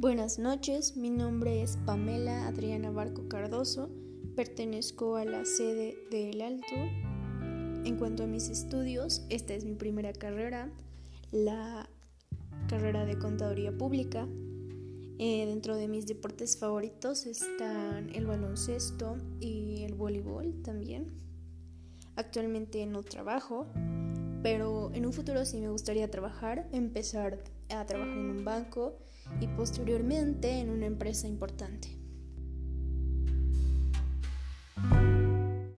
Buenas noches, mi nombre es Pamela Adriana Barco Cardoso, pertenezco a la sede de El Alto. En cuanto a mis estudios, esta es mi primera carrera, la carrera de Contaduría Pública. Eh, dentro de mis deportes favoritos están el baloncesto y el voleibol también. Actualmente no trabajo, pero en un futuro sí me gustaría trabajar, empezar a trabajar en un banco y posteriormente en una empresa importante.